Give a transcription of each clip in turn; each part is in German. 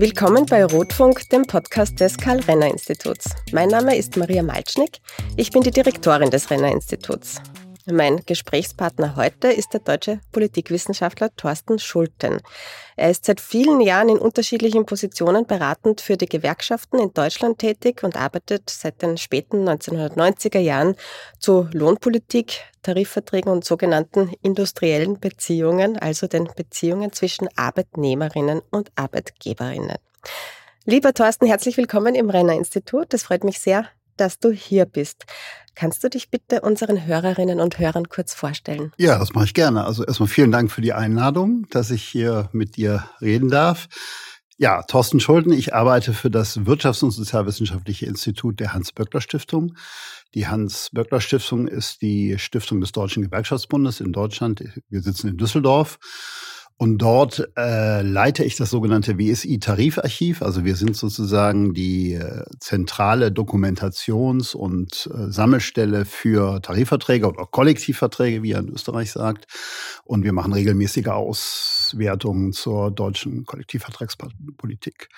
Willkommen bei Rotfunk, dem Podcast des Karl-Renner-Instituts. Mein Name ist Maria Malcznik. Ich bin die Direktorin des Renner-Instituts. Mein Gesprächspartner heute ist der deutsche Politikwissenschaftler Thorsten Schulten. Er ist seit vielen Jahren in unterschiedlichen Positionen beratend für die Gewerkschaften in Deutschland tätig und arbeitet seit den späten 1990er Jahren zu Lohnpolitik, Tarifverträgen und sogenannten industriellen Beziehungen, also den Beziehungen zwischen Arbeitnehmerinnen und Arbeitgeberinnen. Lieber Thorsten, herzlich willkommen im Renner Institut. Es freut mich sehr, dass du hier bist. Kannst du dich bitte unseren Hörerinnen und Hörern kurz vorstellen? Ja, das mache ich gerne. Also erstmal vielen Dank für die Einladung, dass ich hier mit dir reden darf. Ja, Thorsten Schulden, ich arbeite für das Wirtschafts- und Sozialwissenschaftliche Institut der Hans-Böckler-Stiftung. Die Hans-Böckler-Stiftung ist die Stiftung des Deutschen Gewerkschaftsbundes in Deutschland. Wir sitzen in Düsseldorf. Und dort äh, leite ich das sogenannte WSI-Tarifarchiv. Also wir sind sozusagen die äh, zentrale Dokumentations- und äh, Sammelstelle für Tarifverträge oder Kollektivverträge, wie er in Österreich sagt. Und wir machen regelmäßige Auswertungen zur deutschen Kollektivvertragspolitik.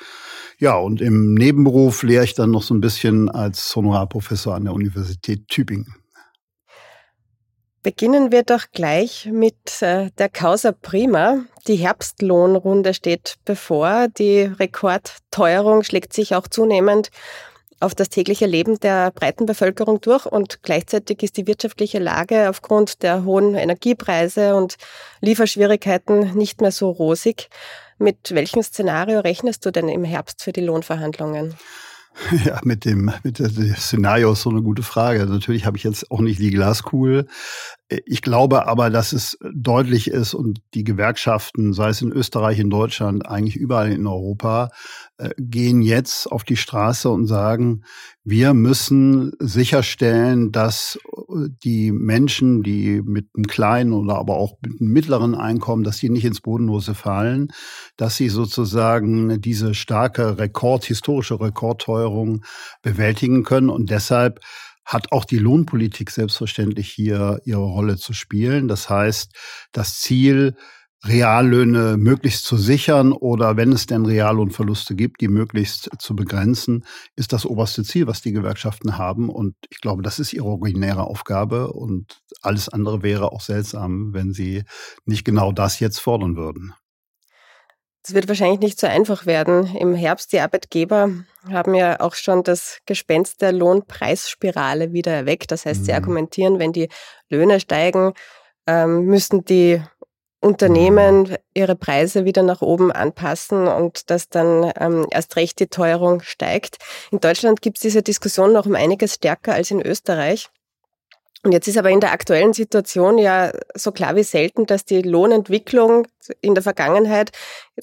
Ja, und im Nebenberuf lehre ich dann noch so ein bisschen als Honorarprofessor an der Universität Tübingen. Beginnen wir doch gleich mit äh, der Causa Prima. Die Herbstlohnrunde steht bevor. Die Rekordteuerung schlägt sich auch zunehmend auf das tägliche Leben der breiten Bevölkerung durch und gleichzeitig ist die wirtschaftliche Lage aufgrund der hohen Energiepreise und Lieferschwierigkeiten nicht mehr so rosig. Mit welchem Szenario rechnest du denn im Herbst für die Lohnverhandlungen? Ja, mit dem, mit dem Szenario ist so eine gute Frage. Natürlich habe ich jetzt auch nicht die Glaskugel. Ich glaube aber, dass es deutlich ist und die Gewerkschaften, sei es in Österreich, in Deutschland, eigentlich überall in Europa, äh, gehen jetzt auf die Straße und sagen, wir müssen sicherstellen, dass äh, die Menschen, die mit einem kleinen oder aber auch mit einem mittleren Einkommen, dass die nicht ins Bodenlose fallen, dass sie sozusagen diese starke Rekord, historische Rekordteuerung bewältigen können. Und deshalb hat auch die Lohnpolitik selbstverständlich hier ihre Rolle zu spielen. Das heißt, das Ziel, Reallöhne möglichst zu sichern oder wenn es denn Reallohnverluste gibt, die möglichst zu begrenzen, ist das oberste Ziel, was die Gewerkschaften haben. Und ich glaube, das ist ihre originäre Aufgabe. Und alles andere wäre auch seltsam, wenn sie nicht genau das jetzt fordern würden. Es wird wahrscheinlich nicht so einfach werden. Im Herbst die Arbeitgeber haben ja auch schon das Gespenst der Lohnpreisspirale wieder erweckt. Das heißt, sie mhm. argumentieren, wenn die Löhne steigen, ähm, müssen die Unternehmen ihre Preise wieder nach oben anpassen und dass dann ähm, erst recht die Teuerung steigt. In Deutschland gibt es diese Diskussion noch um einiges stärker als in Österreich. Und jetzt ist aber in der aktuellen Situation ja so klar wie selten, dass die Lohnentwicklung in der Vergangenheit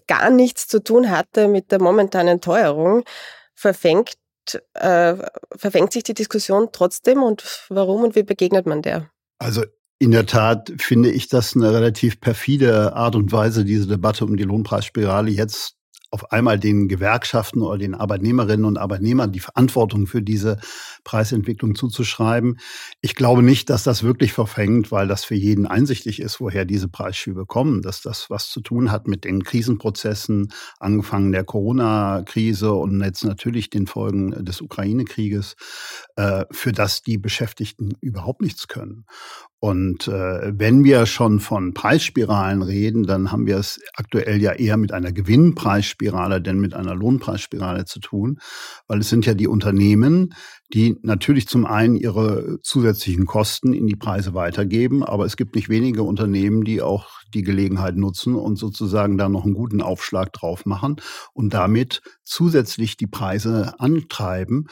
gar nichts zu tun hatte mit der momentanen Teuerung. Verfängt, äh, verfängt sich die Diskussion trotzdem und warum und wie begegnet man der? Also in der Tat finde ich das eine relativ perfide Art und Weise, diese Debatte um die Lohnpreisspirale jetzt auf einmal den Gewerkschaften oder den Arbeitnehmerinnen und Arbeitnehmern die Verantwortung für diese Preisentwicklung zuzuschreiben. Ich glaube nicht, dass das wirklich verfängt, weil das für jeden einsichtig ist, woher diese Preisschübe kommen, dass das was zu tun hat mit den Krisenprozessen, angefangen der Corona-Krise und jetzt natürlich den Folgen des Ukraine-Krieges, äh, für das die Beschäftigten überhaupt nichts können. Und äh, wenn wir schon von Preisspiralen reden, dann haben wir es aktuell ja eher mit einer Gewinnpreisspirale denn mit einer Lohnpreisspirale zu tun, weil es sind ja die Unternehmen, die natürlich zum einen ihre zusätzlichen Kosten in die Preise weitergeben, aber es gibt nicht wenige Unternehmen, die auch die Gelegenheit nutzen und sozusagen da noch einen guten Aufschlag drauf machen und damit zusätzlich die Preise antreiben.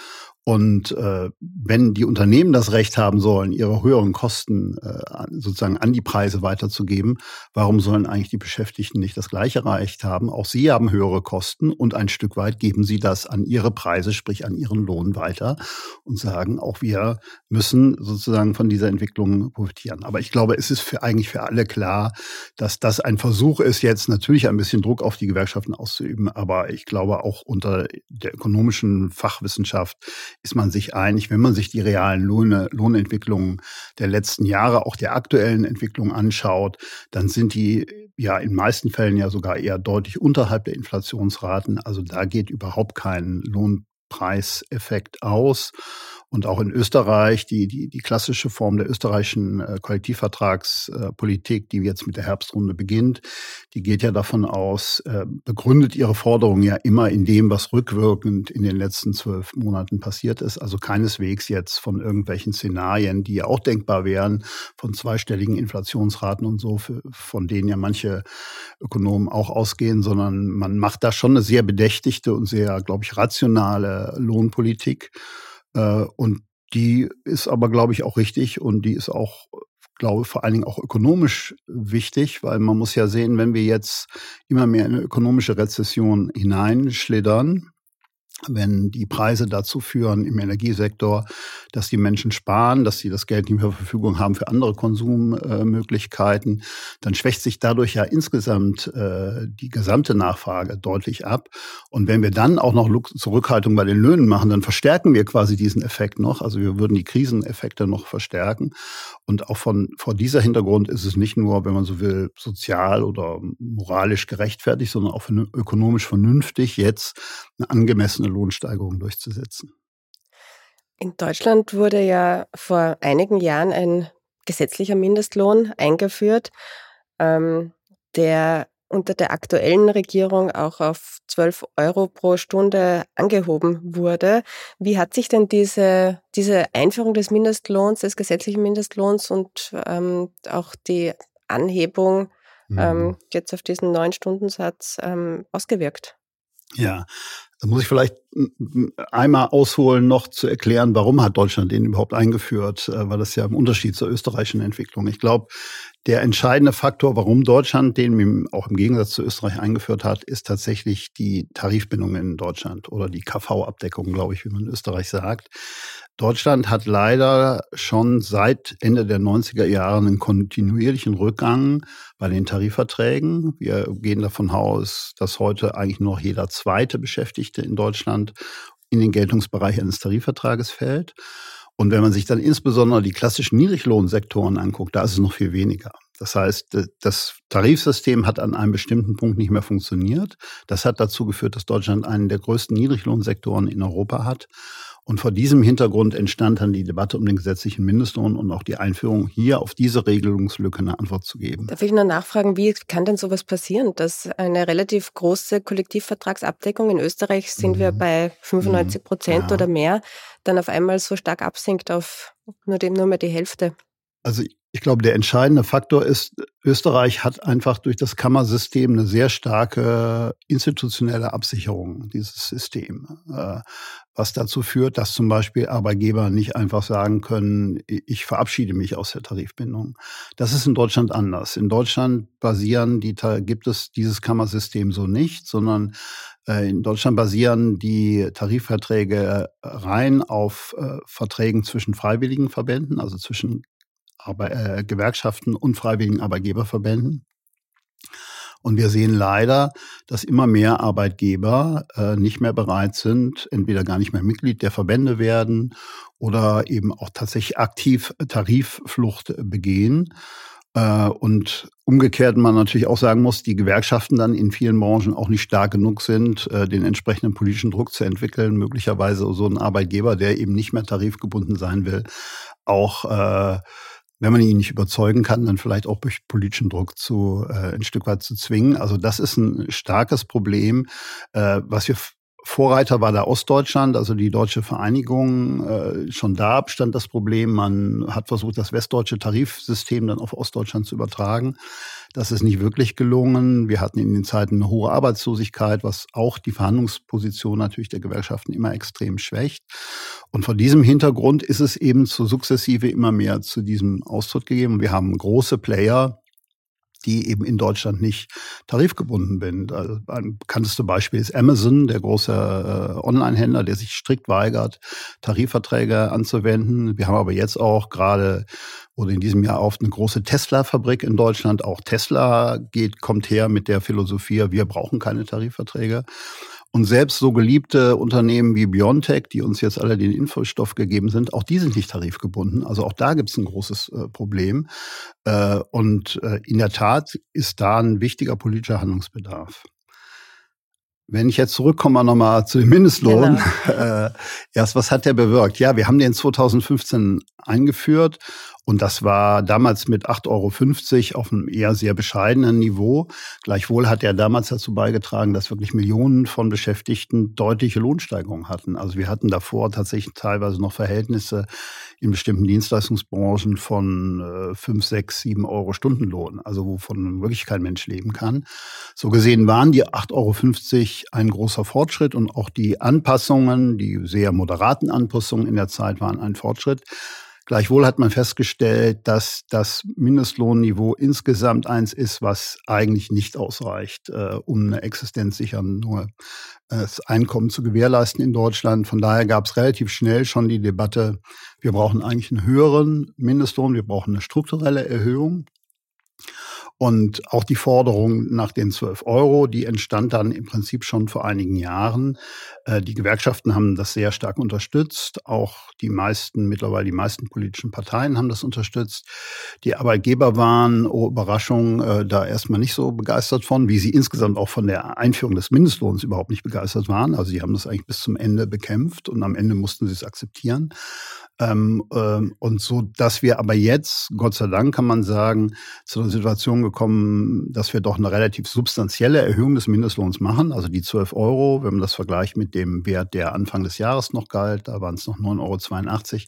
Und äh, wenn die Unternehmen das Recht haben sollen, ihre höheren Kosten äh, sozusagen an die Preise weiterzugeben, warum sollen eigentlich die Beschäftigten nicht das gleiche Recht haben? Auch sie haben höhere Kosten und ein Stück weit geben sie das an ihre Preise, sprich an ihren Lohn weiter und sagen, auch wir müssen sozusagen von dieser Entwicklung profitieren. Aber ich glaube, es ist für eigentlich für alle klar, dass das ein Versuch ist, jetzt natürlich ein bisschen Druck auf die Gewerkschaften auszuüben. Aber ich glaube, auch unter der ökonomischen Fachwissenschaft ist man sich einig, wenn man sich die realen Lohne, Lohnentwicklungen der letzten Jahre, auch der aktuellen Entwicklung anschaut, dann sind die ja in meisten Fällen ja sogar eher deutlich unterhalb der Inflationsraten. Also da geht überhaupt kein Lohnpreiseffekt aus. Und auch in Österreich, die, die, die klassische Form der österreichischen äh, Kollektivvertragspolitik, die jetzt mit der Herbstrunde beginnt, die geht ja davon aus, äh, begründet ihre Forderungen ja immer in dem, was rückwirkend in den letzten zwölf Monaten passiert ist. Also keineswegs jetzt von irgendwelchen Szenarien, die ja auch denkbar wären, von zweistelligen Inflationsraten und so, für, von denen ja manche Ökonomen auch ausgehen, sondern man macht da schon eine sehr bedächtigte und sehr, glaube ich, rationale Lohnpolitik. Äh, und die ist aber, glaube ich, auch richtig und die ist auch, glaube ich, vor allen Dingen auch ökonomisch wichtig, weil man muss ja sehen, wenn wir jetzt immer mehr in eine ökonomische Rezession hineinschlittern, wenn die Preise dazu führen im Energiesektor, dass die Menschen sparen, dass sie das Geld nicht mehr zur Verfügung haben für andere Konsummöglichkeiten, dann schwächt sich dadurch ja insgesamt äh, die gesamte Nachfrage deutlich ab. Und wenn wir dann auch noch Zurückhaltung bei den Löhnen machen, dann verstärken wir quasi diesen Effekt noch. Also wir würden die Kriseneffekte noch verstärken. Und auch von vor dieser Hintergrund ist es nicht nur, wenn man so will, sozial oder moralisch gerechtfertigt, sondern auch ökonomisch vernünftig, jetzt eine angemessene Lohnsteigerung durchzusetzen. In Deutschland wurde ja vor einigen Jahren ein gesetzlicher Mindestlohn eingeführt, ähm, der unter der aktuellen Regierung auch auf 12 Euro pro Stunde angehoben wurde. Wie hat sich denn diese, diese Einführung des Mindestlohns, des gesetzlichen Mindestlohns und ähm, auch die Anhebung mhm. ähm, jetzt auf diesen neuen Stundensatz ähm, ausgewirkt? Ja, da muss ich vielleicht einmal ausholen, noch zu erklären, warum hat Deutschland den überhaupt eingeführt, äh, weil das ja im Unterschied zur österreichischen Entwicklung. Ich glaube, der entscheidende Faktor, warum Deutschland den auch im Gegensatz zu Österreich eingeführt hat, ist tatsächlich die Tarifbindung in Deutschland oder die KV-Abdeckung, glaube ich, wie man in Österreich sagt. Deutschland hat leider schon seit Ende der 90er Jahre einen kontinuierlichen Rückgang bei den Tarifverträgen. Wir gehen davon aus, dass heute eigentlich nur jeder zweite Beschäftigte in Deutschland in den Geltungsbereich eines Tarifvertrages fällt. Und wenn man sich dann insbesondere die klassischen Niedriglohnsektoren anguckt, da ist es noch viel weniger. Das heißt, das Tarifsystem hat an einem bestimmten Punkt nicht mehr funktioniert. Das hat dazu geführt, dass Deutschland einen der größten Niedriglohnsektoren in Europa hat. Und vor diesem Hintergrund entstand dann die Debatte um den gesetzlichen Mindestlohn und auch die Einführung, hier auf diese Regelungslücke eine Antwort zu geben. Darf ich nur nachfragen, wie kann denn sowas passieren, dass eine relativ große Kollektivvertragsabdeckung in Österreich sind mhm. wir bei 95 Prozent mhm. ja. oder mehr, dann auf einmal so stark absinkt auf nur, dem, nur mehr die Hälfte? Also ich glaube, der entscheidende Faktor ist, Österreich hat einfach durch das Kammersystem eine sehr starke institutionelle Absicherung, dieses System, äh, was dazu führt, dass zum Beispiel Arbeitgeber nicht einfach sagen können, ich verabschiede mich aus der Tarifbindung. Das ist in Deutschland anders. In Deutschland basieren die, gibt es dieses Kammersystem so nicht, sondern äh, in Deutschland basieren die Tarifverträge rein auf äh, Verträgen zwischen freiwilligen Verbänden, also zwischen Arbe äh, Gewerkschaften und freiwilligen Arbeitgeberverbänden. Und wir sehen leider, dass immer mehr Arbeitgeber äh, nicht mehr bereit sind, entweder gar nicht mehr Mitglied der Verbände werden oder eben auch tatsächlich aktiv Tarifflucht begehen. Äh, und umgekehrt man natürlich auch sagen muss, die Gewerkschaften dann in vielen Branchen auch nicht stark genug sind, äh, den entsprechenden politischen Druck zu entwickeln. Möglicherweise so ein Arbeitgeber, der eben nicht mehr tarifgebunden sein will, auch äh, wenn man ihn nicht überzeugen kann, dann vielleicht auch durch politischen Druck zu äh, ein Stück weit zu zwingen. Also das ist ein starkes Problem, äh, was wir Vorreiter war da Ostdeutschland, also die deutsche Vereinigung. Äh, schon da stand das Problem. Man hat versucht, das westdeutsche Tarifsystem dann auf Ostdeutschland zu übertragen. Das ist nicht wirklich gelungen. Wir hatten in den Zeiten eine hohe Arbeitslosigkeit, was auch die Verhandlungsposition natürlich der Gewerkschaften immer extrem schwächt. Und vor diesem Hintergrund ist es eben zu sukzessive immer mehr zu diesem Austritt gegeben. Wir haben große Player, die eben in Deutschland nicht tarifgebunden sind. Ein bekanntestes Beispiel ist Amazon, der große äh, Online-Händler, der sich strikt weigert, Tarifverträge anzuwenden. Wir haben aber jetzt auch gerade wurde in diesem Jahr auf eine große Tesla-Fabrik in Deutschland. Auch Tesla geht, kommt her mit der Philosophie, wir brauchen keine Tarifverträge. Und selbst so geliebte Unternehmen wie Biontech, die uns jetzt alle den Impfstoff gegeben sind, auch die sind nicht tarifgebunden. Also auch da gibt es ein großes äh, Problem. Äh, und äh, in der Tat ist da ein wichtiger politischer Handlungsbedarf. Wenn ich jetzt zurückkomme nochmal zu dem Mindestlohn, genau. äh, erst was hat der bewirkt? Ja, wir haben den 2015 eingeführt und das war damals mit 8,50 Euro auf einem eher sehr bescheidenen Niveau. Gleichwohl hat er damals dazu beigetragen, dass wirklich Millionen von Beschäftigten deutliche Lohnsteigerungen hatten. Also wir hatten davor tatsächlich teilweise noch Verhältnisse in bestimmten Dienstleistungsbranchen von äh, 5, 6, 7 Euro Stundenlohn, also wovon wirklich kein Mensch leben kann. So gesehen waren die 8,50 Euro ein großer Fortschritt und auch die Anpassungen, die sehr moderaten Anpassungen in der Zeit waren ein Fortschritt. Gleichwohl hat man festgestellt, dass das Mindestlohnniveau insgesamt eins ist, was eigentlich nicht ausreicht, äh, um eine existenzsichern nur äh, das Einkommen zu gewährleisten in Deutschland. Von daher gab es relativ schnell schon die Debatte, wir brauchen eigentlich einen höheren Mindestlohn, wir brauchen eine strukturelle Erhöhung. Und auch die Forderung nach den 12 Euro, die entstand dann im Prinzip schon vor einigen Jahren. Äh, die Gewerkschaften haben das sehr stark unterstützt. Auch die meisten, mittlerweile die meisten politischen Parteien haben das unterstützt. Die Arbeitgeber waren, oh Überraschung, äh, da erstmal nicht so begeistert von, wie sie insgesamt auch von der Einführung des Mindestlohns überhaupt nicht begeistert waren. Also sie haben das eigentlich bis zum Ende bekämpft und am Ende mussten sie es akzeptieren. Ähm, ähm, und so, dass wir aber jetzt, Gott sei Dank kann man sagen, zu einer Situation gekommen, dass wir doch eine relativ substanzielle Erhöhung des Mindestlohns machen. Also die 12 Euro, wenn man das vergleicht mit dem Wert, der Anfang des Jahres noch galt, da waren es noch 9,82 Euro,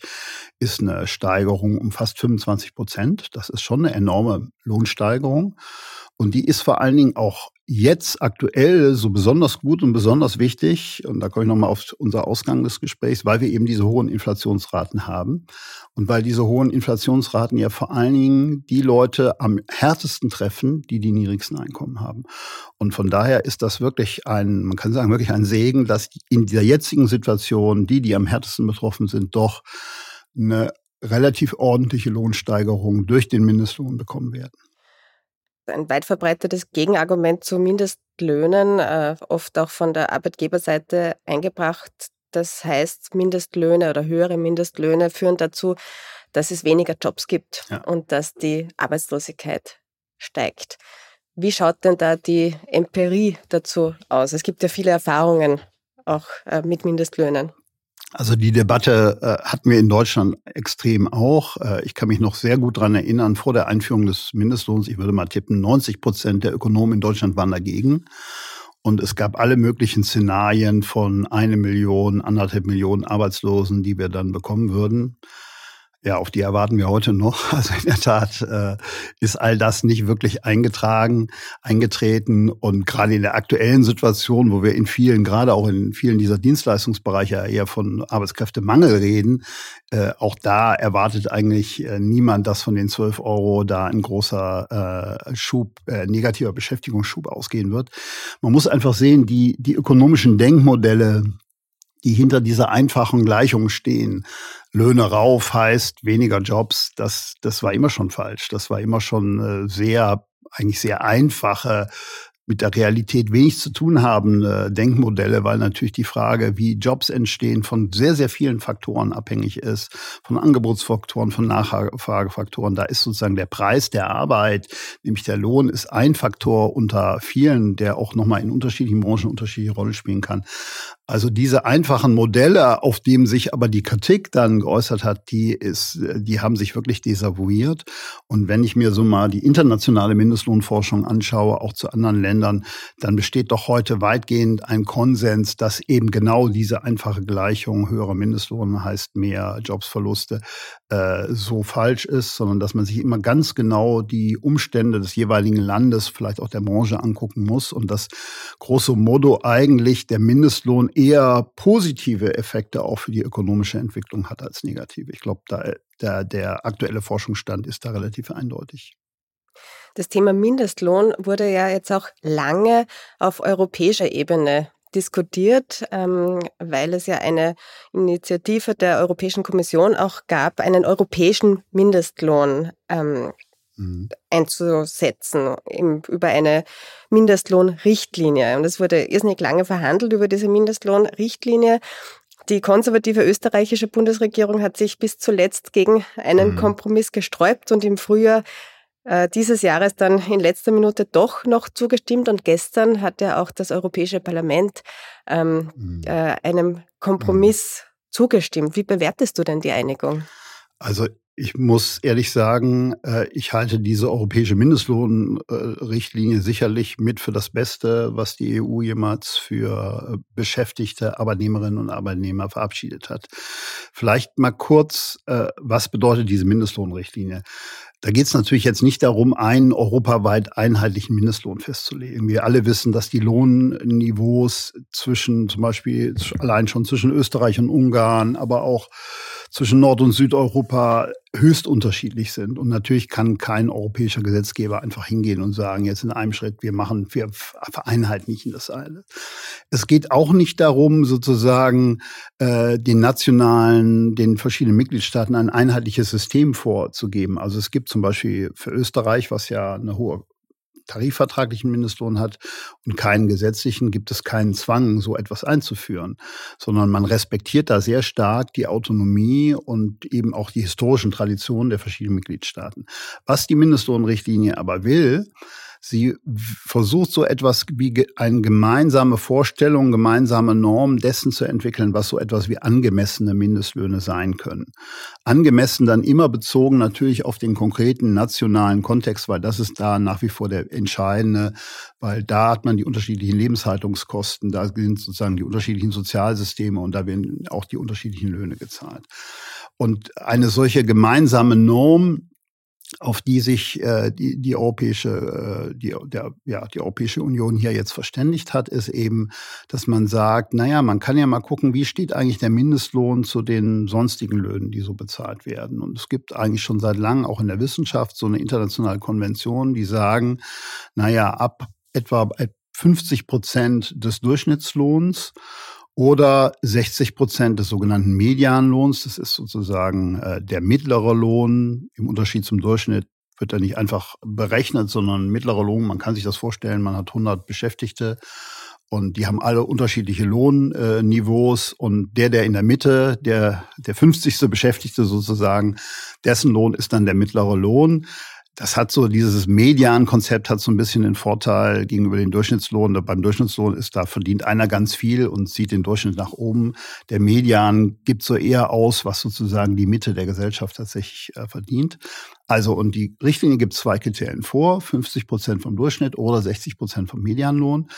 ist eine Steigerung um fast 25 Prozent. Das ist schon eine enorme Lohnsteigerung. Und die ist vor allen Dingen auch jetzt aktuell so besonders gut und besonders wichtig, und da komme ich nochmal auf unser Ausgang des Gesprächs, weil wir eben diese hohen Inflationsraten haben. Und weil diese hohen Inflationsraten ja vor allen Dingen die Leute am härtesten treffen, die die niedrigsten Einkommen haben. Und von daher ist das wirklich ein, man kann sagen, wirklich ein Segen, dass in dieser jetzigen Situation die, die am härtesten betroffen sind, doch eine relativ ordentliche Lohnsteigerung durch den Mindestlohn bekommen werden ein weit verbreitetes Gegenargument zu Mindestlöhnen, äh, oft auch von der Arbeitgeberseite eingebracht. Das heißt, Mindestlöhne oder höhere Mindestlöhne führen dazu, dass es weniger Jobs gibt ja. und dass die Arbeitslosigkeit steigt. Wie schaut denn da die Empirie dazu aus? Es gibt ja viele Erfahrungen auch äh, mit Mindestlöhnen. Also die Debatte äh, hatten wir in Deutschland extrem auch. Äh, ich kann mich noch sehr gut dran erinnern, vor der Einführung des Mindestlohns, ich würde mal tippen, 90 Prozent der Ökonomen in Deutschland waren dagegen. Und es gab alle möglichen Szenarien von eine Million, anderthalb Millionen Arbeitslosen, die wir dann bekommen würden. Ja, auf die erwarten wir heute noch. Also in der Tat äh, ist all das nicht wirklich eingetragen, eingetreten. Und gerade in der aktuellen Situation, wo wir in vielen, gerade auch in vielen dieser Dienstleistungsbereiche eher von Arbeitskräftemangel reden, äh, auch da erwartet eigentlich äh, niemand, dass von den 12 Euro da ein großer äh, Schub, äh, negativer Beschäftigungsschub ausgehen wird. Man muss einfach sehen, die, die ökonomischen Denkmodelle, die hinter dieser einfachen Gleichung stehen. Löhne rauf heißt weniger Jobs. Das, das war immer schon falsch. Das war immer schon äh, sehr, eigentlich sehr einfache mit der Realität wenig zu tun haben, äh, Denkmodelle, weil natürlich die Frage, wie Jobs entstehen, von sehr, sehr vielen Faktoren abhängig ist, von Angebotsfaktoren, von Nachfragefaktoren. Da ist sozusagen der Preis der Arbeit, nämlich der Lohn, ist ein Faktor unter vielen, der auch nochmal in unterschiedlichen Branchen unterschiedliche Rolle spielen kann. Also diese einfachen Modelle, auf dem sich aber die Kritik dann geäußert hat, die ist, die haben sich wirklich desavouiert. Und wenn ich mir so mal die internationale Mindestlohnforschung anschaue, auch zu anderen Ländern, dann besteht doch heute weitgehend ein Konsens, dass eben genau diese einfache Gleichung höherer Mindestlohn heißt mehr Jobsverluste äh, so falsch ist, sondern dass man sich immer ganz genau die Umstände des jeweiligen Landes, vielleicht auch der Branche angucken muss und dass grosso modo eigentlich der Mindestlohn eher positive Effekte auch für die ökonomische Entwicklung hat als negative. Ich glaube, da, der, der aktuelle Forschungsstand ist da relativ eindeutig. Das Thema Mindestlohn wurde ja jetzt auch lange auf europäischer Ebene diskutiert, ähm, weil es ja eine Initiative der Europäischen Kommission auch gab, einen europäischen Mindestlohn ähm, mhm. einzusetzen über eine Mindestlohnrichtlinie. Und es wurde irrsinnig lange verhandelt über diese Mindestlohnrichtlinie. Die konservative österreichische Bundesregierung hat sich bis zuletzt gegen einen mhm. Kompromiss gesträubt und im Frühjahr dieses Jahres dann in letzter Minute doch noch zugestimmt und gestern hat ja auch das Europäische Parlament ähm, mhm. äh, einem Kompromiss mhm. zugestimmt. Wie bewertest du denn die Einigung? Also ich muss ehrlich sagen, äh, ich halte diese europäische Mindestlohnrichtlinie sicherlich mit für das Beste, was die EU jemals für äh, beschäftigte Arbeitnehmerinnen und Arbeitnehmer verabschiedet hat. Vielleicht mal kurz, äh, was bedeutet diese Mindestlohnrichtlinie? Da geht es natürlich jetzt nicht darum, einen europaweit einheitlichen Mindestlohn festzulegen. Wir alle wissen, dass die Lohnniveaus zwischen zum Beispiel allein schon zwischen Österreich und Ungarn, aber auch zwischen Nord- und Südeuropa höchst unterschiedlich sind. Und natürlich kann kein europäischer Gesetzgeber einfach hingehen und sagen, jetzt in einem Schritt, wir machen, wir vereinheitlichen das eine. Es geht auch nicht darum, sozusagen äh, den nationalen, den verschiedenen Mitgliedstaaten ein einheitliches System vorzugeben. Also es gibt zum Beispiel für Österreich, was ja eine hohe tarifvertraglichen Mindestlohn hat und keinen gesetzlichen, gibt es keinen Zwang, so etwas einzuführen, sondern man respektiert da sehr stark die Autonomie und eben auch die historischen Traditionen der verschiedenen Mitgliedstaaten. Was die Mindestlohnrichtlinie aber will, Sie versucht so etwas wie eine gemeinsame Vorstellung, gemeinsame Norm dessen zu entwickeln, was so etwas wie angemessene Mindestlöhne sein können. Angemessen dann immer bezogen natürlich auf den konkreten nationalen Kontext, weil das ist da nach wie vor der entscheidende, weil da hat man die unterschiedlichen Lebenshaltungskosten, da sind sozusagen die unterschiedlichen Sozialsysteme und da werden auch die unterschiedlichen Löhne gezahlt. Und eine solche gemeinsame Norm auf die sich äh, die, die europäische, äh, die, der, ja, die Europäische Union hier jetzt verständigt hat, ist eben, dass man sagt, naja, man kann ja mal gucken, wie steht eigentlich der Mindestlohn zu den sonstigen Löhnen, die so bezahlt werden. Und es gibt eigentlich schon seit langem auch in der Wissenschaft so eine internationale Konvention, die sagen, naja, ab etwa 50 Prozent des Durchschnittslohns oder 60 Prozent des sogenannten Medianlohns. Das ist sozusagen äh, der mittlere Lohn. Im Unterschied zum Durchschnitt wird er nicht einfach berechnet, sondern mittlerer Lohn. Man kann sich das vorstellen, man hat 100 Beschäftigte und die haben alle unterschiedliche Lohnniveaus und der, der in der Mitte, der, der 50. Beschäftigte sozusagen, dessen Lohn ist dann der mittlere Lohn das hat so dieses Median-Konzept hat so ein bisschen den Vorteil gegenüber dem Durchschnittslohn. Beim Durchschnittslohn ist da verdient einer ganz viel und zieht den Durchschnitt nach oben. Der Median gibt so eher aus, was sozusagen die Mitte der Gesellschaft tatsächlich äh, verdient. Also, und die Richtlinie gibt zwei Kriterien vor, 50 Prozent vom Durchschnitt oder 60 Prozent vom Medianlohn.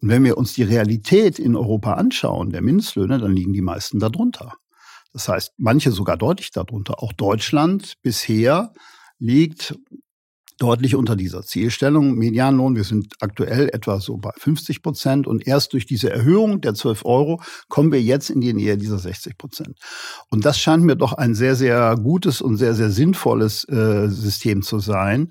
Und wenn wir uns die Realität in Europa anschauen, der Mindestlöhne, dann liegen die meisten darunter. Das heißt, manche sogar deutlich darunter. Auch Deutschland bisher liegt deutlich unter dieser Zielstellung. Medianlohn, wir sind aktuell etwa so bei 50 Prozent und erst durch diese Erhöhung der 12 Euro kommen wir jetzt in die Nähe dieser 60 Prozent. Und das scheint mir doch ein sehr, sehr gutes und sehr, sehr sinnvolles äh, System zu sein.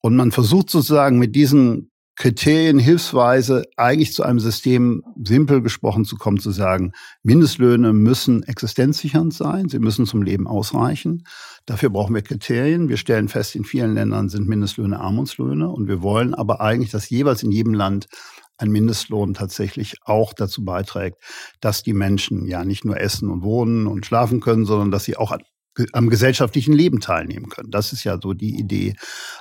Und man versucht sozusagen mit diesen Kriterien hilfsweise eigentlich zu einem System, simpel gesprochen zu kommen, zu sagen, Mindestlöhne müssen existenzsichernd sein, sie müssen zum Leben ausreichen. Dafür brauchen wir Kriterien. Wir stellen fest, in vielen Ländern sind Mindestlöhne Armutslöhne und wir wollen aber eigentlich, dass jeweils in jedem Land ein Mindestlohn tatsächlich auch dazu beiträgt, dass die Menschen ja nicht nur essen und wohnen und schlafen können, sondern dass sie auch am gesellschaftlichen Leben teilnehmen können. Das ist ja so die Idee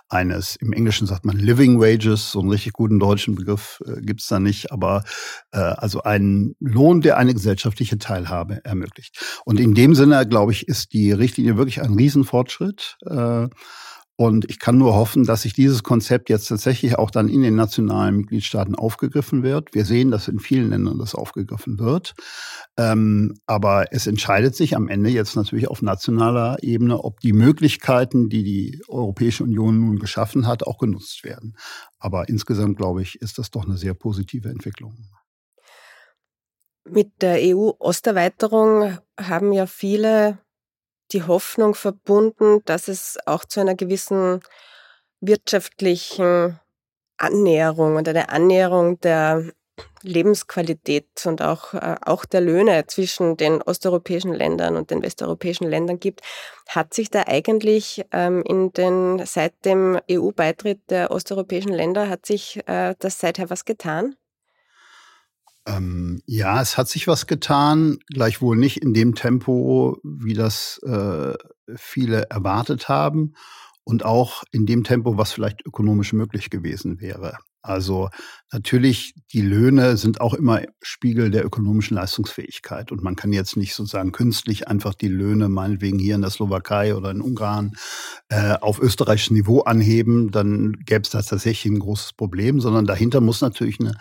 eines, im Englischen sagt man Living Wages, so einen richtig guten deutschen Begriff äh, gibt's da nicht, aber äh, also einen Lohn, der eine gesellschaftliche Teilhabe ermöglicht. Und in dem Sinne, glaube ich, ist die Richtlinie wirklich ein Riesenfortschritt. Äh, und ich kann nur hoffen, dass sich dieses Konzept jetzt tatsächlich auch dann in den nationalen Mitgliedstaaten aufgegriffen wird. Wir sehen, dass in vielen Ländern das aufgegriffen wird. Ähm, aber es entscheidet sich am Ende jetzt natürlich auf nationaler Ebene, ob die Möglichkeiten, die die Europäische Union nun geschaffen hat, auch genutzt werden. Aber insgesamt, glaube ich, ist das doch eine sehr positive Entwicklung. Mit der EU-Osterweiterung haben ja viele die Hoffnung verbunden, dass es auch zu einer gewissen wirtschaftlichen Annäherung oder der Annäherung der Lebensqualität und auch, äh, auch der Löhne zwischen den osteuropäischen Ländern und den westeuropäischen Ländern gibt. Hat sich da eigentlich ähm, in den, seit dem EU-Beitritt der osteuropäischen Länder, hat sich äh, das seither was getan? Ähm, ja, es hat sich was getan, gleichwohl nicht in dem Tempo, wie das äh, viele erwartet haben und auch in dem Tempo, was vielleicht ökonomisch möglich gewesen wäre. Also natürlich, die Löhne sind auch immer Spiegel der ökonomischen Leistungsfähigkeit. Und man kann jetzt nicht sozusagen künstlich einfach die Löhne meinetwegen hier in der Slowakei oder in Ungarn äh, auf österreichisches Niveau anheben. Dann gäbe es da tatsächlich ein großes Problem, sondern dahinter muss natürlich eine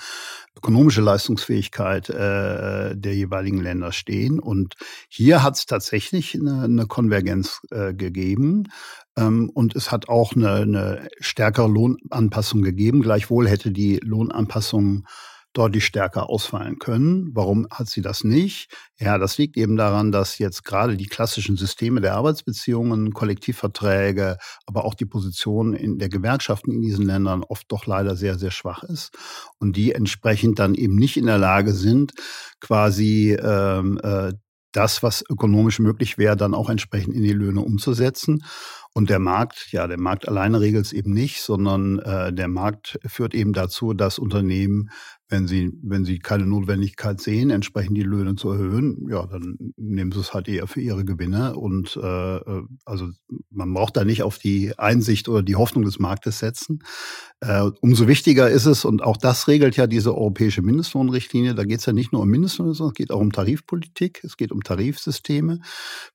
ökonomische Leistungsfähigkeit äh, der jeweiligen Länder stehen. Und hier hat es tatsächlich eine, eine Konvergenz äh, gegeben. Ähm, und es hat auch eine, eine stärkere Lohnanpassung gegeben. Gleichwohl hätte die Lohnanpassung deutlich stärker ausfallen können. Warum hat sie das nicht? Ja, das liegt eben daran, dass jetzt gerade die klassischen Systeme der Arbeitsbeziehungen, Kollektivverträge, aber auch die Position in der Gewerkschaften in diesen Ländern oft doch leider sehr, sehr schwach ist und die entsprechend dann eben nicht in der Lage sind, quasi ähm, äh, das, was ökonomisch möglich wäre, dann auch entsprechend in die Löhne umzusetzen. Und der Markt, ja, der Markt alleine regelt es eben nicht, sondern äh, der Markt führt eben dazu, dass Unternehmen, wenn sie, wenn sie keine Notwendigkeit sehen, entsprechend die Löhne zu erhöhen, ja, dann nehmen sie es halt eher für ihre Gewinne. Und äh, äh also man braucht da nicht auf die Einsicht oder die Hoffnung des Marktes setzen. Äh, umso wichtiger ist es, und auch das regelt ja diese europäische Mindestlohnrichtlinie, da geht es ja nicht nur um Mindestlohn, sondern es geht auch um Tarifpolitik, es geht um Tarifsysteme.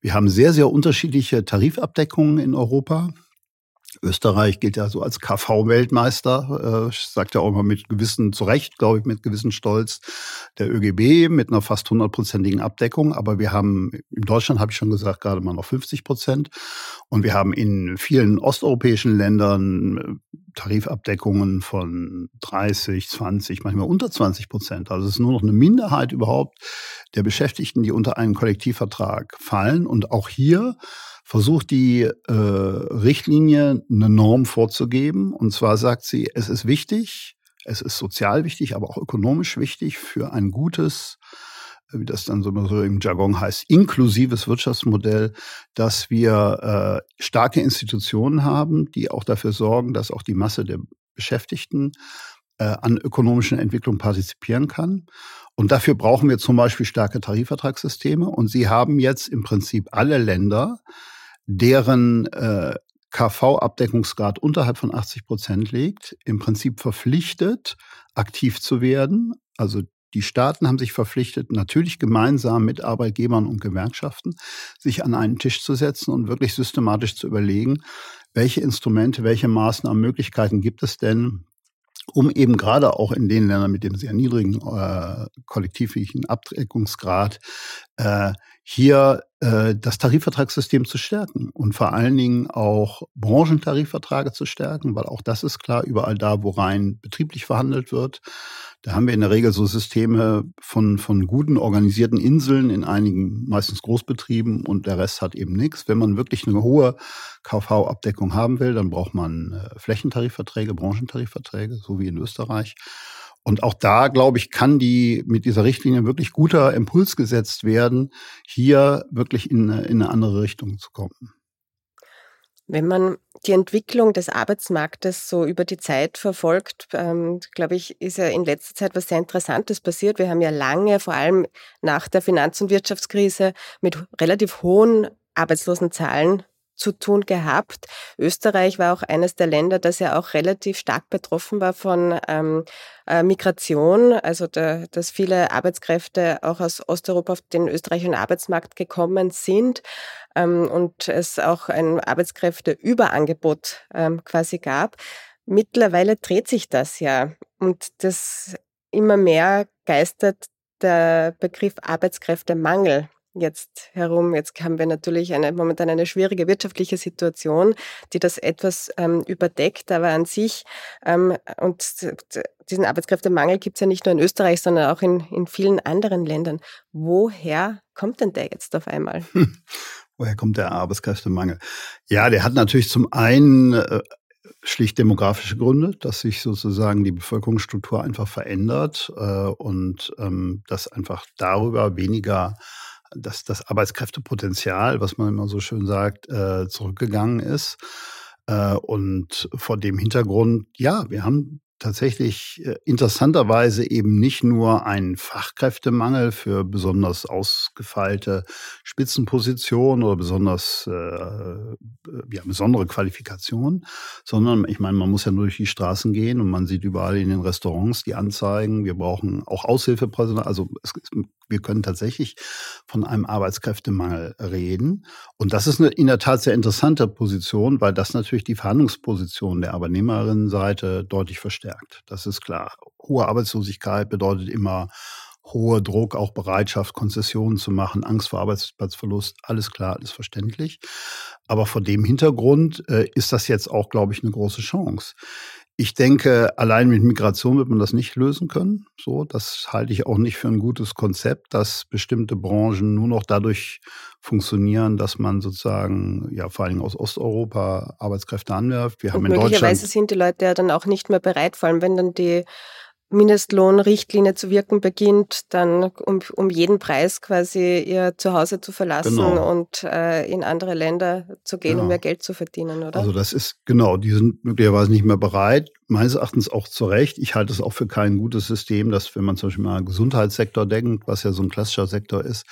Wir haben sehr, sehr unterschiedliche Tarifabdeckungen in Europa. Österreich gilt ja so als KV-Weltmeister, äh, sagt ja auch immer mit gewissen, zu Recht, glaube ich, mit gewissen Stolz der ÖGB mit einer fast hundertprozentigen Abdeckung. Aber wir haben in Deutschland, habe ich schon gesagt, gerade mal noch 50 Prozent. Und wir haben in vielen osteuropäischen Ländern äh, Tarifabdeckungen von 30, 20, manchmal unter 20 Prozent. Also es ist nur noch eine Minderheit überhaupt der Beschäftigten, die unter einen Kollektivvertrag fallen. Und auch hier versucht die äh, Richtlinie eine Norm vorzugeben. Und zwar sagt sie, es ist wichtig, es ist sozial wichtig, aber auch ökonomisch wichtig für ein gutes, äh, wie das dann so im Jargon heißt, inklusives Wirtschaftsmodell, dass wir äh, starke Institutionen haben, die auch dafür sorgen, dass auch die Masse der Beschäftigten äh, an ökonomischen Entwicklung partizipieren kann. Und dafür brauchen wir zum Beispiel starke Tarifvertragssysteme. Und sie haben jetzt im Prinzip alle Länder deren äh, KV-Abdeckungsgrad unterhalb von 80 Prozent liegt, im Prinzip verpflichtet, aktiv zu werden. Also die Staaten haben sich verpflichtet, natürlich gemeinsam mit Arbeitgebern und Gewerkschaften, sich an einen Tisch zu setzen und wirklich systematisch zu überlegen, welche Instrumente, welche Maßnahmen, Möglichkeiten gibt es denn, um eben gerade auch in den Ländern mit dem sehr niedrigen äh, kollektivlichen Abdeckungsgrad äh, hier äh, das Tarifvertragssystem zu stärken und vor allen Dingen auch Branchentarifverträge zu stärken, weil auch das ist klar, überall da, wo rein betrieblich verhandelt wird, da haben wir in der Regel so Systeme von, von guten organisierten Inseln in einigen, meistens Großbetrieben und der Rest hat eben nichts. Wenn man wirklich eine hohe KV-Abdeckung haben will, dann braucht man äh, Flächentarifverträge, Branchentarifverträge, so wie in Österreich. Und auch da, glaube ich, kann die mit dieser Richtlinie wirklich guter Impuls gesetzt werden, hier wirklich in, in eine andere Richtung zu kommen. Wenn man die Entwicklung des Arbeitsmarktes so über die Zeit verfolgt, ähm, glaube ich, ist ja in letzter Zeit was sehr Interessantes passiert. Wir haben ja lange, vor allem nach der Finanz- und Wirtschaftskrise, mit relativ hohen Arbeitslosenzahlen zu tun gehabt. Österreich war auch eines der Länder, das ja auch relativ stark betroffen war von ähm, äh, Migration, also da, dass viele Arbeitskräfte auch aus Osteuropa auf den österreichischen Arbeitsmarkt gekommen sind ähm, und es auch ein Arbeitskräfteüberangebot ähm, quasi gab. Mittlerweile dreht sich das ja und das immer mehr geistert der Begriff Arbeitskräftemangel jetzt herum. Jetzt haben wir natürlich eine, momentan eine schwierige wirtschaftliche Situation, die das etwas ähm, überdeckt, aber an sich ähm, und diesen Arbeitskräftemangel gibt es ja nicht nur in Österreich, sondern auch in, in vielen anderen Ländern. Woher kommt denn der jetzt auf einmal? Woher kommt der Arbeitskräftemangel? Ja, der hat natürlich zum einen äh, schlicht demografische Gründe, dass sich sozusagen die Bevölkerungsstruktur einfach verändert äh, und ähm, dass einfach darüber weniger dass das Arbeitskräftepotenzial, was man immer so schön sagt, äh, zurückgegangen ist. Äh, und vor dem Hintergrund, ja, wir haben tatsächlich äh, interessanterweise eben nicht nur einen Fachkräftemangel für besonders ausgefeilte Spitzenpositionen oder besonders äh, äh, ja, besondere Qualifikationen, sondern ich meine, man muss ja nur durch die Straßen gehen und man sieht überall in den Restaurants die Anzeigen, wir brauchen auch Aushilfepersonal, also es, wir können tatsächlich von einem Arbeitskräftemangel reden. Und das ist in der Tat sehr interessante Position, weil das natürlich die Verhandlungsposition der Arbeitnehmerinnenseite deutlich verstärkt. Das ist klar. Hohe Arbeitslosigkeit bedeutet immer hoher Druck, auch Bereitschaft, Konzessionen zu machen, Angst vor Arbeitsplatzverlust, alles klar, alles verständlich. Aber vor dem Hintergrund äh, ist das jetzt auch, glaube ich, eine große Chance. Ich denke, allein mit Migration wird man das nicht lösen können. So, das halte ich auch nicht für ein gutes Konzept, dass bestimmte Branchen nur noch dadurch funktionieren, dass man sozusagen, ja, vor allen Dingen aus Osteuropa Arbeitskräfte anwerft. Wir haben Und in möglicherweise sind die Leute ja dann auch nicht mehr bereit, vor allem wenn dann die Mindestlohnrichtlinie zu wirken beginnt, dann um, um jeden Preis quasi ihr Zuhause zu verlassen genau. und äh, in andere Länder zu gehen, genau. um mehr Geld zu verdienen, oder? Also das ist genau, die sind möglicherweise nicht mehr bereit meines Erachtens auch zu Recht. Ich halte es auch für kein gutes System, dass wenn man zum Beispiel mal Gesundheitssektor denkt, was ja so ein klassischer Sektor ist,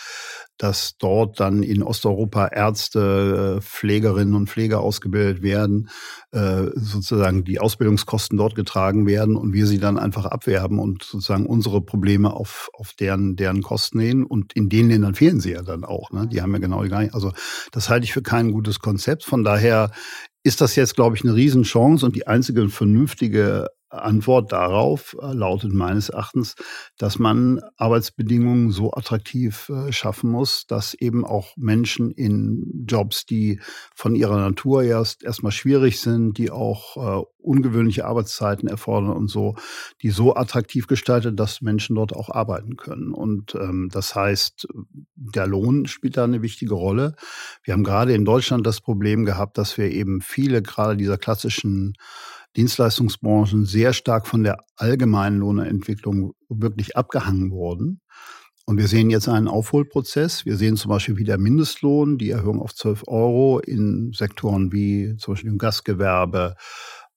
dass dort dann in Osteuropa Ärzte, äh, Pflegerinnen und Pfleger ausgebildet werden, äh, sozusagen die Ausbildungskosten dort getragen werden und wir sie dann einfach abwerben und sozusagen unsere Probleme auf, auf deren, deren Kosten nehmen. Und in den Ländern fehlen sie ja dann auch. Ne? Die haben ja genau die gleichen. Also das halte ich für kein gutes Konzept. Von daher ist das jetzt, glaube ich, eine Riesenchance und die einzige vernünftige Antwort darauf äh, lautet meines Erachtens, dass man Arbeitsbedingungen so attraktiv äh, schaffen muss, dass eben auch Menschen in Jobs, die von ihrer Natur erst erstmal schwierig sind, die auch äh, ungewöhnliche Arbeitszeiten erfordern und so, die so attraktiv gestaltet, dass Menschen dort auch arbeiten können. Und ähm, das heißt, der Lohn spielt da eine wichtige Rolle. Wir haben gerade in Deutschland das Problem gehabt, dass wir eben viele gerade dieser klassischen Dienstleistungsbranchen sehr stark von der allgemeinen Lohnentwicklung wirklich abgehangen wurden. Und wir sehen jetzt einen Aufholprozess. Wir sehen zum Beispiel wie der Mindestlohn, die Erhöhung auf 12 Euro in Sektoren wie zum Beispiel im Gastgewerbe,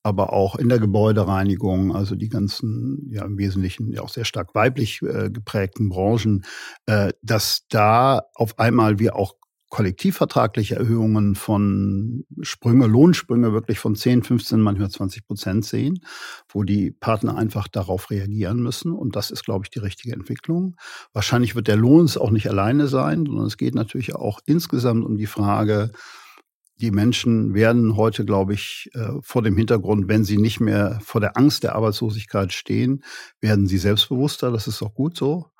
aber auch in der Gebäudereinigung, also die ganzen, ja im Wesentlichen ja auch sehr stark weiblich äh, geprägten Branchen, äh, dass da auf einmal wir auch kollektivvertragliche Erhöhungen von Sprünge, Lohnsprünge wirklich von 10, 15, manchmal 20 Prozent sehen, wo die Partner einfach darauf reagieren müssen. Und das ist, glaube ich, die richtige Entwicklung. Wahrscheinlich wird der Lohn es auch nicht alleine sein, sondern es geht natürlich auch insgesamt um die Frage, die Menschen werden heute, glaube ich, äh, vor dem Hintergrund, wenn sie nicht mehr vor der Angst der Arbeitslosigkeit stehen, werden sie selbstbewusster. Das ist auch gut so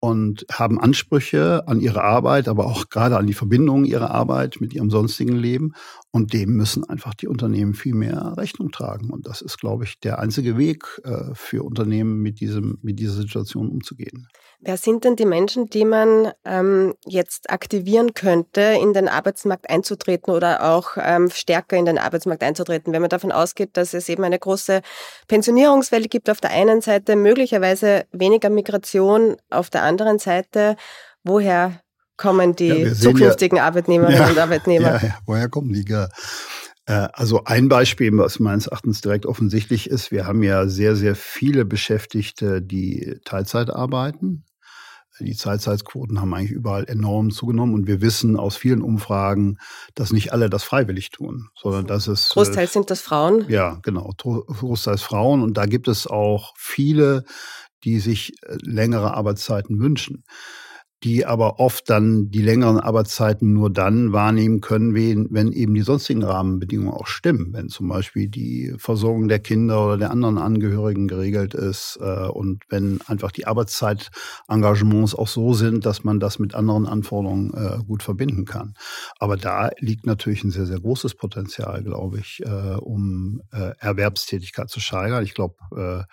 und haben Ansprüche an ihre Arbeit, aber auch gerade an die Verbindung ihrer Arbeit mit ihrem sonstigen Leben. Und dem müssen einfach die Unternehmen viel mehr Rechnung tragen. Und das ist, glaube ich, der einzige Weg äh, für Unternehmen, mit, diesem, mit dieser Situation umzugehen. Wer sind denn die Menschen, die man ähm, jetzt aktivieren könnte, in den Arbeitsmarkt einzutreten oder auch ähm, stärker in den Arbeitsmarkt einzutreten, wenn man davon ausgeht, dass es eben eine große Pensionierungswelle gibt auf der einen Seite, möglicherweise weniger Migration auf der anderen Seite. Woher kommen die ja, zukünftigen ja, Arbeitnehmerinnen ja, und Arbeitnehmer? Ja, woher kommen die? Äh, also ein Beispiel, was meines Erachtens direkt offensichtlich ist, wir haben ja sehr, sehr viele Beschäftigte, die Teilzeit arbeiten. Die Teilzeitquoten haben eigentlich überall enorm zugenommen und wir wissen aus vielen Umfragen, dass nicht alle das freiwillig tun, sondern dass es. Großteils sind das Frauen? Ja, genau. Großteils Frauen und da gibt es auch viele, die sich äh, längere Arbeitszeiten wünschen die aber oft dann die längeren Arbeitszeiten nur dann wahrnehmen können, wenn eben die sonstigen Rahmenbedingungen auch stimmen. Wenn zum Beispiel die Versorgung der Kinder oder der anderen Angehörigen geregelt ist äh, und wenn einfach die Arbeitzeitengagements auch so sind, dass man das mit anderen Anforderungen äh, gut verbinden kann. Aber da liegt natürlich ein sehr, sehr großes Potenzial, glaube ich, äh, um Erwerbstätigkeit zu steigern. Ich glaube,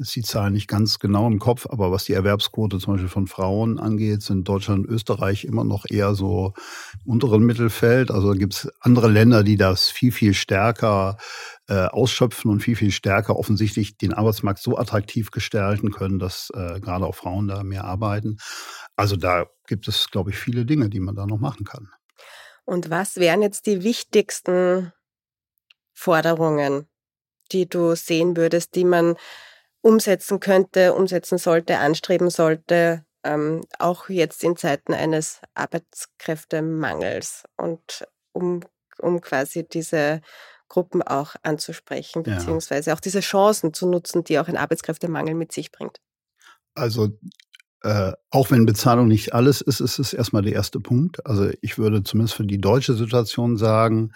ist die Zahl nicht ganz genau im Kopf, aber was die Erwerbsquote zum Beispiel von Frauen angeht, sind Deutschland und Österreich immer noch eher so im unteren Mittelfeld. Also gibt es andere Länder, die das viel, viel stärker äh, ausschöpfen und viel, viel stärker offensichtlich den Arbeitsmarkt so attraktiv gestalten können, dass äh, gerade auch Frauen da mehr arbeiten. Also da gibt es, glaube ich, viele Dinge, die man da noch machen kann. Und was wären jetzt die wichtigsten Forderungen, die du sehen würdest, die man umsetzen könnte, umsetzen sollte, anstreben sollte, ähm, auch jetzt in Zeiten eines Arbeitskräftemangels und um, um quasi diese Gruppen auch anzusprechen, beziehungsweise auch diese Chancen zu nutzen, die auch ein Arbeitskräftemangel mit sich bringt. Also äh, auch wenn Bezahlung nicht alles ist, ist es erstmal der erste Punkt. Also ich würde zumindest für die deutsche Situation sagen,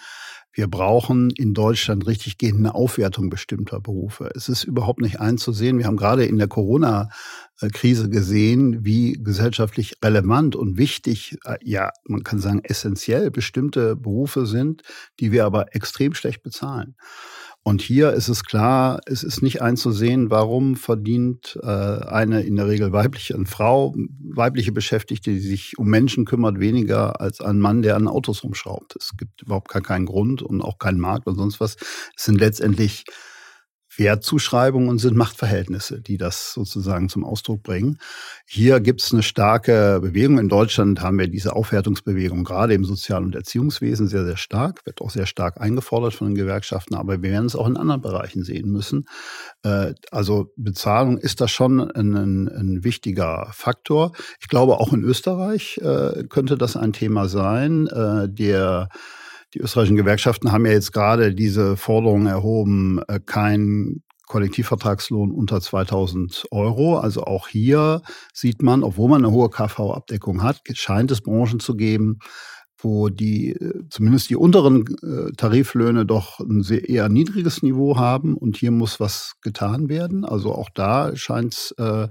wir brauchen in Deutschland richtig gehende Aufwertung bestimmter Berufe. Es ist überhaupt nicht einzusehen. Wir haben gerade in der Corona-Krise gesehen, wie gesellschaftlich relevant und wichtig, äh, ja, man kann sagen essentiell bestimmte Berufe sind, die wir aber extrem schlecht bezahlen. Und hier ist es klar, es ist nicht einzusehen, warum verdient äh, eine in der Regel weibliche eine Frau, weibliche Beschäftigte, die sich um Menschen kümmert, weniger als ein Mann, der an Autos rumschraubt. Es gibt überhaupt gar keinen Grund und auch keinen Markt und sonst was. Es sind letztendlich Wertzuschreibungen sind Machtverhältnisse, die das sozusagen zum Ausdruck bringen. Hier gibt es eine starke Bewegung. In Deutschland haben wir diese Aufwertungsbewegung gerade im Sozial- und Erziehungswesen sehr, sehr stark, wird auch sehr stark eingefordert von den Gewerkschaften, aber wir werden es auch in anderen Bereichen sehen müssen. Äh, also Bezahlung ist da schon ein, ein, wichtiger Faktor. Ich glaube, auch in Österreich äh, könnte das ein Thema sein, äh, der die österreichischen Gewerkschaften haben ja jetzt gerade diese Forderung erhoben, äh, kein Kollektivvertragslohn unter 2000 Euro. Also auch hier sieht man, obwohl man eine hohe KV-Abdeckung hat, scheint es Branchen zu geben, wo die äh, zumindest die unteren äh, Tariflöhne doch ein sehr eher niedriges Niveau haben und hier muss was getan werden. Also auch da scheint es äh,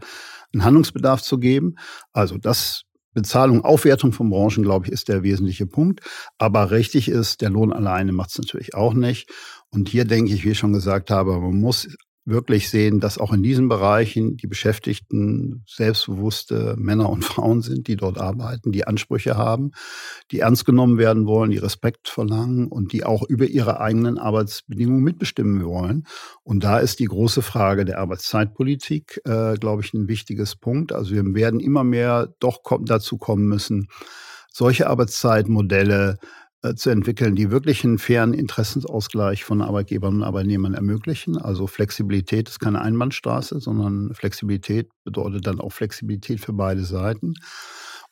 einen Handlungsbedarf zu geben. Also das Bezahlung, Aufwertung von Branchen, glaube ich, ist der wesentliche Punkt. Aber richtig ist, der Lohn alleine macht es natürlich auch nicht. Und hier denke ich, wie ich schon gesagt habe, man muss wirklich sehen, dass auch in diesen Bereichen die Beschäftigten selbstbewusste Männer und Frauen sind, die dort arbeiten, die Ansprüche haben, die ernst genommen werden wollen, die Respekt verlangen und die auch über ihre eigenen Arbeitsbedingungen mitbestimmen wollen. Und da ist die große Frage der Arbeitszeitpolitik, äh, glaube ich, ein wichtiges Punkt. Also wir werden immer mehr doch dazu kommen müssen, solche Arbeitszeitmodelle zu entwickeln, die wirklich einen fairen Interessensausgleich von Arbeitgebern und Arbeitnehmern ermöglichen. Also Flexibilität ist keine Einbahnstraße, sondern Flexibilität bedeutet dann auch Flexibilität für beide Seiten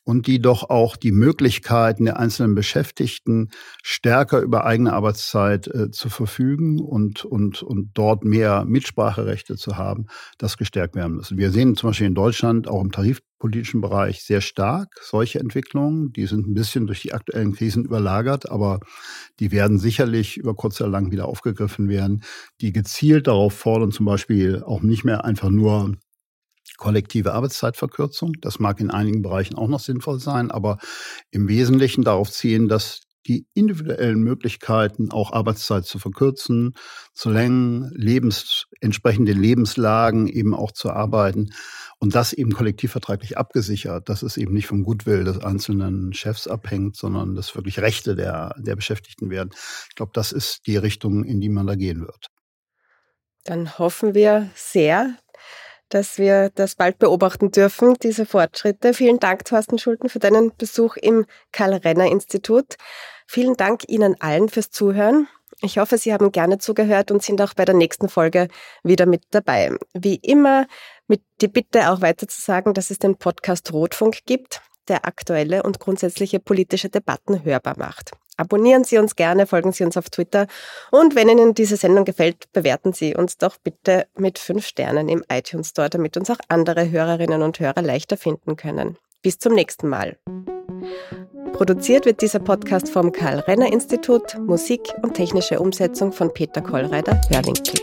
und die doch auch die Möglichkeiten der einzelnen Beschäftigten stärker über eigene Arbeitszeit äh, zu verfügen und, und, und dort mehr Mitspracherechte zu haben, das gestärkt werden müssen. Wir sehen zum Beispiel in Deutschland auch im tarifpolitischen Bereich sehr stark solche Entwicklungen. Die sind ein bisschen durch die aktuellen Krisen überlagert, aber die werden sicherlich über kurz oder lang wieder aufgegriffen werden, die gezielt darauf fordern, zum Beispiel auch nicht mehr einfach nur kollektive Arbeitszeitverkürzung. Das mag in einigen Bereichen auch noch sinnvoll sein, aber im Wesentlichen darauf ziehen, dass die individuellen Möglichkeiten, auch Arbeitszeit zu verkürzen, zu längen, Lebens, entsprechende Lebenslagen eben auch zu arbeiten und das eben kollektivvertraglich abgesichert, dass es eben nicht vom Goodwill des einzelnen Chefs abhängt, sondern dass wirklich Rechte der, der Beschäftigten werden. Ich glaube, das ist die Richtung, in die man da gehen wird. Dann hoffen wir sehr, dass wir das bald beobachten dürfen, diese Fortschritte. Vielen Dank, Thorsten Schulten, für deinen Besuch im Karl-Renner-Institut. Vielen Dank Ihnen allen fürs Zuhören. Ich hoffe, Sie haben gerne zugehört und sind auch bei der nächsten Folge wieder mit dabei. Wie immer mit die Bitte auch weiter zu sagen, dass es den Podcast Rotfunk gibt, der aktuelle und grundsätzliche politische Debatten hörbar macht. Abonnieren Sie uns gerne, folgen Sie uns auf Twitter und wenn Ihnen diese Sendung gefällt, bewerten Sie uns doch bitte mit fünf Sternen im iTunes Store, damit uns auch andere Hörerinnen und Hörer leichter finden können. Bis zum nächsten Mal. Produziert wird dieser Podcast vom Karl-Renner-Institut, Musik und technische Umsetzung von Peter Kollreider Hörwinkel.